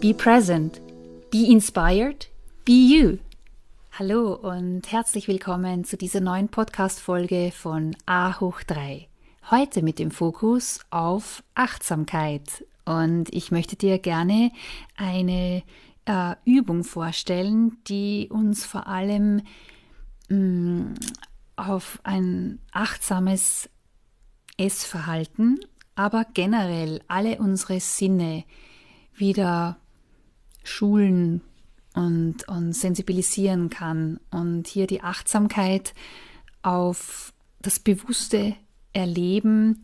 Be present. Be inspired. Be you. Hallo und herzlich willkommen zu dieser neuen Podcast-Folge von A hoch 3. Heute mit dem Fokus auf Achtsamkeit. Und ich möchte dir gerne eine äh, Übung vorstellen, die uns vor allem mh, mm, auf ein achtsames Essverhalten, aber generell alle unsere Sinne wieder schulen und, und sensibilisieren kann und hier die Achtsamkeit auf das bewusste Erleben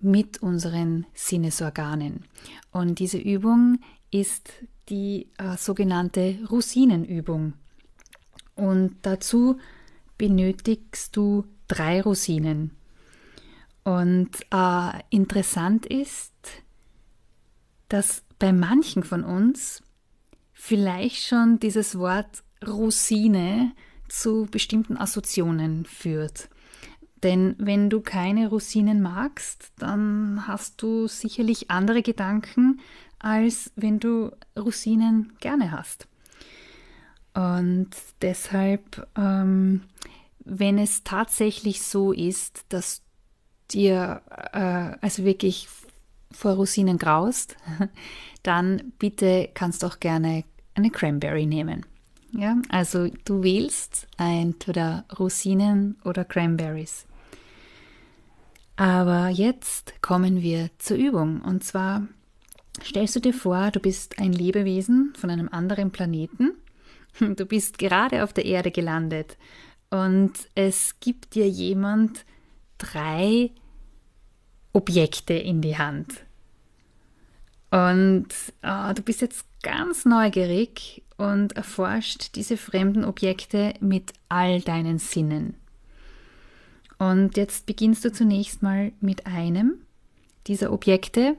mit unseren Sinnesorganen. Und diese Übung ist die äh, sogenannte Rosinenübung. Und dazu benötigst du drei Rosinen. Und äh, interessant ist, dass bei manchen von uns vielleicht schon dieses Wort Rosine zu bestimmten Assoziationen führt. Denn wenn du keine Rosinen magst, dann hast du sicherlich andere Gedanken, als wenn du Rosinen gerne hast. Und deshalb, ähm, wenn es tatsächlich so ist, dass dir äh, also wirklich vor Rosinen graust, dann bitte kannst du auch gerne eine Cranberry nehmen. Ja, also du wählst entweder Rosinen oder Cranberries. Aber jetzt kommen wir zur Übung. Und zwar stellst du dir vor, du bist ein Lebewesen von einem anderen Planeten. Du bist gerade auf der Erde gelandet und es gibt dir jemand drei Objekte in die Hand. Und oh, du bist jetzt ganz neugierig und erforscht diese fremden Objekte mit all deinen Sinnen. Und jetzt beginnst du zunächst mal mit einem dieser Objekte.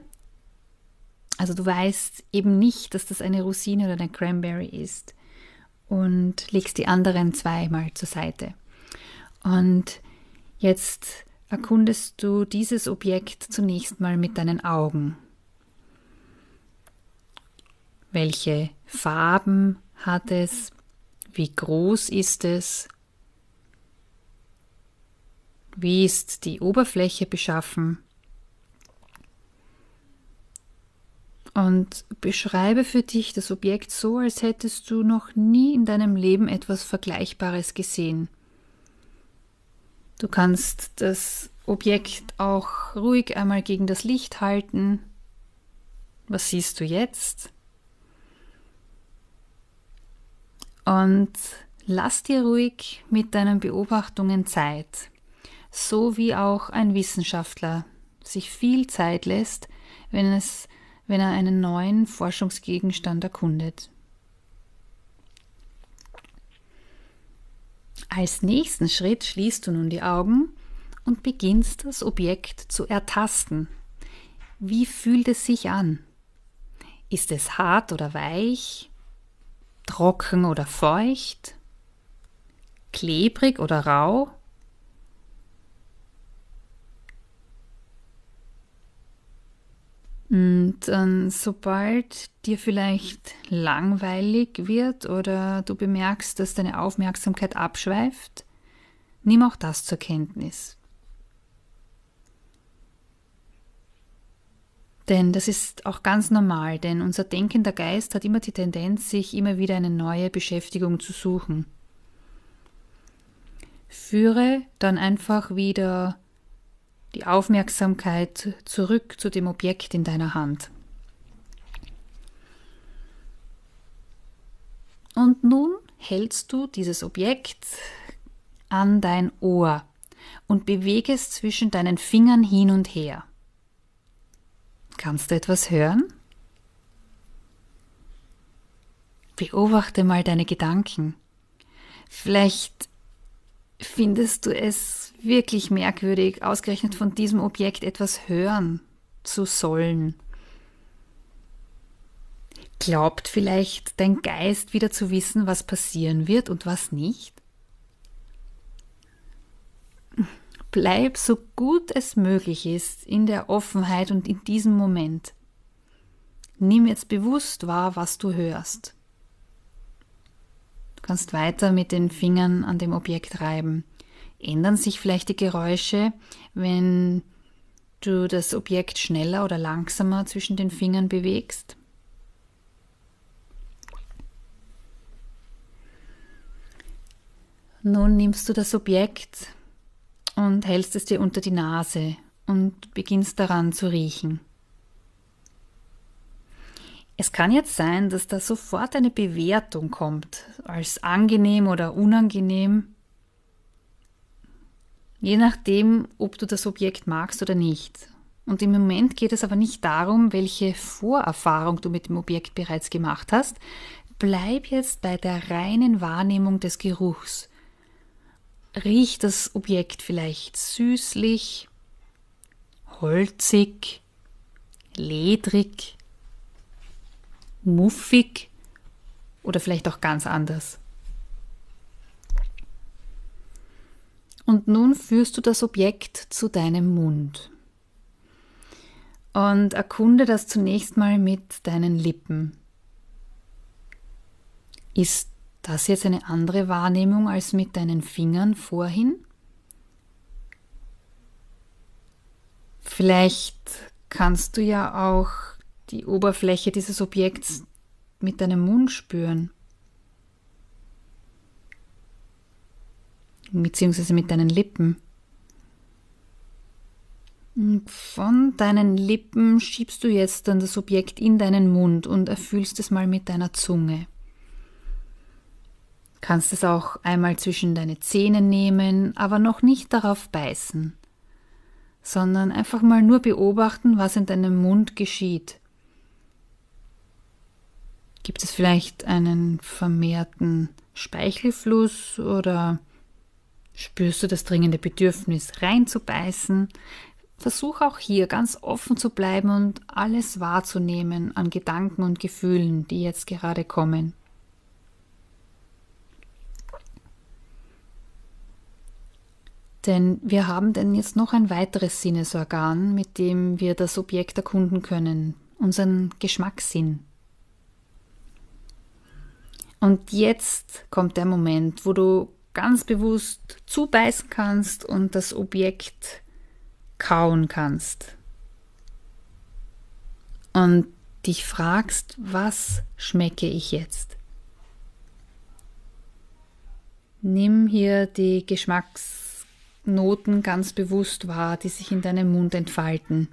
Also du weißt eben nicht, dass das eine Rosine oder eine Cranberry ist und legst die anderen zwei mal zur Seite. Und jetzt erkundest du dieses Objekt zunächst mal mit deinen Augen. Welche Farben hat es? Wie groß ist es? Wie ist die Oberfläche beschaffen? Und beschreibe für dich das Objekt so, als hättest du noch nie in deinem Leben etwas Vergleichbares gesehen. Du kannst das Objekt auch ruhig einmal gegen das Licht halten. Was siehst du jetzt? Und lass dir ruhig mit deinen Beobachtungen Zeit, so wie auch ein Wissenschaftler sich viel Zeit lässt, wenn, es, wenn er einen neuen Forschungsgegenstand erkundet. Als nächsten Schritt schließt du nun die Augen und beginnst das Objekt zu ertasten. Wie fühlt es sich an? Ist es hart oder weich? trocken oder feucht, klebrig oder rau. Und dann, sobald dir vielleicht langweilig wird oder du bemerkst, dass deine Aufmerksamkeit abschweift, nimm auch das zur Kenntnis. Denn das ist auch ganz normal, denn unser denkender Geist hat immer die Tendenz, sich immer wieder eine neue Beschäftigung zu suchen. Führe dann einfach wieder die Aufmerksamkeit zurück zu dem Objekt in deiner Hand. Und nun hältst du dieses Objekt an dein Ohr und bewege es zwischen deinen Fingern hin und her. Kannst du etwas hören? Beobachte mal deine Gedanken. Vielleicht findest du es wirklich merkwürdig, ausgerechnet von diesem Objekt etwas hören zu sollen. Glaubt vielleicht dein Geist wieder zu wissen, was passieren wird und was nicht? Bleib so gut es möglich ist in der Offenheit und in diesem Moment. Nimm jetzt bewusst wahr, was du hörst. Du kannst weiter mit den Fingern an dem Objekt reiben. Ändern sich vielleicht die Geräusche, wenn du das Objekt schneller oder langsamer zwischen den Fingern bewegst? Nun nimmst du das Objekt und hältst es dir unter die Nase und beginnst daran zu riechen. Es kann jetzt sein, dass da sofort eine Bewertung kommt, als angenehm oder unangenehm, je nachdem, ob du das Objekt magst oder nicht. Und im Moment geht es aber nicht darum, welche Vorerfahrung du mit dem Objekt bereits gemacht hast. Bleib jetzt bei der reinen Wahrnehmung des Geruchs riecht das Objekt vielleicht süßlich, holzig, ledrig, muffig oder vielleicht auch ganz anders. Und nun führst du das Objekt zu deinem Mund und erkunde das zunächst mal mit deinen Lippen. Ist das jetzt eine andere Wahrnehmung als mit deinen Fingern vorhin? Vielleicht kannst du ja auch die Oberfläche dieses Objekts mit deinem Mund spüren. Beziehungsweise mit deinen Lippen. Von deinen Lippen schiebst du jetzt dann das Objekt in deinen Mund und erfüllst es mal mit deiner Zunge. Kannst es auch einmal zwischen deine Zähne nehmen, aber noch nicht darauf beißen, sondern einfach mal nur beobachten, was in deinem Mund geschieht. Gibt es vielleicht einen vermehrten Speichelfluss oder spürst du das dringende Bedürfnis reinzubeißen? Versuch auch hier ganz offen zu bleiben und alles wahrzunehmen an Gedanken und Gefühlen, die jetzt gerade kommen. Denn wir haben denn jetzt noch ein weiteres Sinnesorgan, mit dem wir das Objekt erkunden können, unseren Geschmackssinn. Und jetzt kommt der Moment, wo du ganz bewusst zubeißen kannst und das Objekt kauen kannst. Und dich fragst, was schmecke ich jetzt? Nimm hier die Geschmacks Noten ganz bewusst wahr, die sich in deinem Mund entfalten.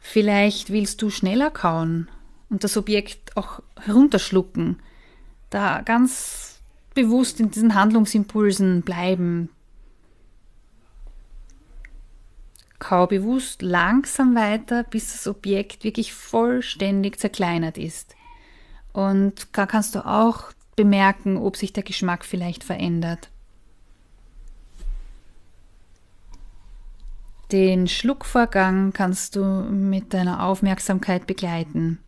Vielleicht willst du schneller kauen und das Objekt auch herunterschlucken, da ganz bewusst in diesen Handlungsimpulsen bleiben. Kau bewusst langsam weiter, bis das Objekt wirklich vollständig zerkleinert ist. Und da kannst du auch bemerken, ob sich der Geschmack vielleicht verändert. Den Schluckvorgang kannst du mit deiner Aufmerksamkeit begleiten.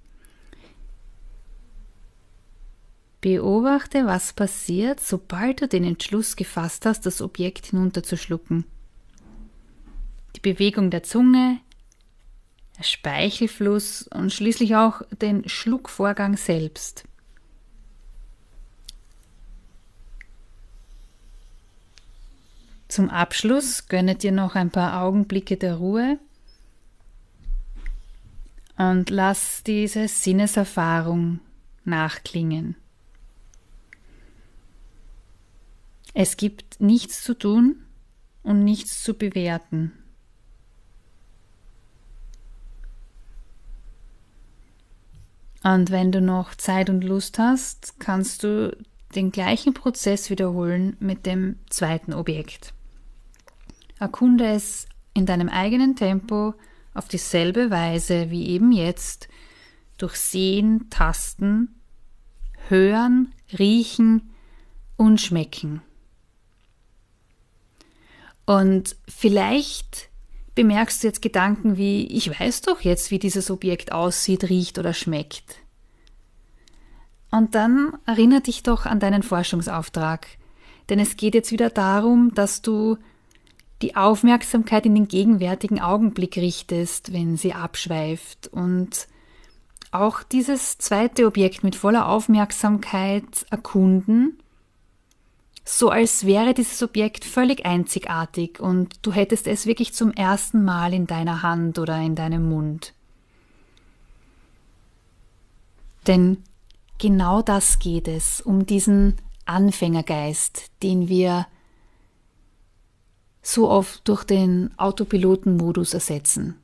Beobachte, was passiert, sobald du den Entschluss gefasst hast, das Objekt hinunterzuschlucken. Die Bewegung der Zunge, der Speichelfluss und schließlich auch den Schluckvorgang selbst. Zum Abschluss gönne dir noch ein paar Augenblicke der Ruhe und lass diese Sinneserfahrung nachklingen. Es gibt nichts zu tun und nichts zu bewerten. Und wenn du noch Zeit und Lust hast, kannst du den gleichen Prozess wiederholen mit dem zweiten Objekt. Erkunde es in deinem eigenen Tempo auf dieselbe Weise wie eben jetzt durch Sehen, Tasten, Hören, Riechen und Schmecken. Und vielleicht bemerkst du jetzt Gedanken wie, ich weiß doch jetzt, wie dieses Objekt aussieht, riecht oder schmeckt. Und dann erinnere dich doch an deinen Forschungsauftrag, denn es geht jetzt wieder darum, dass du die Aufmerksamkeit in den gegenwärtigen Augenblick richtest, wenn sie abschweift und auch dieses zweite Objekt mit voller Aufmerksamkeit erkunden, so als wäre dieses Objekt völlig einzigartig und du hättest es wirklich zum ersten Mal in deiner Hand oder in deinem Mund. Denn genau das geht es, um diesen Anfängergeist, den wir so oft durch den Autopilotenmodus ersetzen.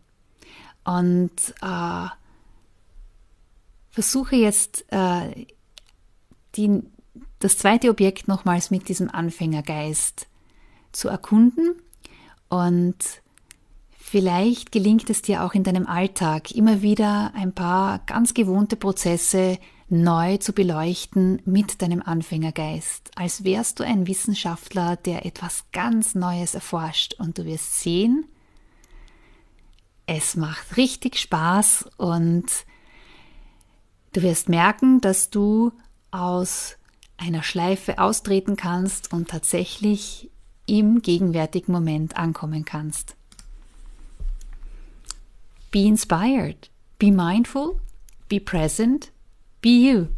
Und äh, versuche jetzt äh, die, das zweite Objekt nochmals mit diesem Anfängergeist zu erkunden. Und vielleicht gelingt es dir auch in deinem Alltag immer wieder ein paar ganz gewohnte Prozesse neu zu beleuchten mit deinem Anfängergeist, als wärst du ein Wissenschaftler, der etwas ganz Neues erforscht. Und du wirst sehen, es macht richtig Spaß. Und du wirst merken, dass du aus einer Schleife austreten kannst und tatsächlich im gegenwärtigen Moment ankommen kannst. Be inspired, be mindful, be present Be you.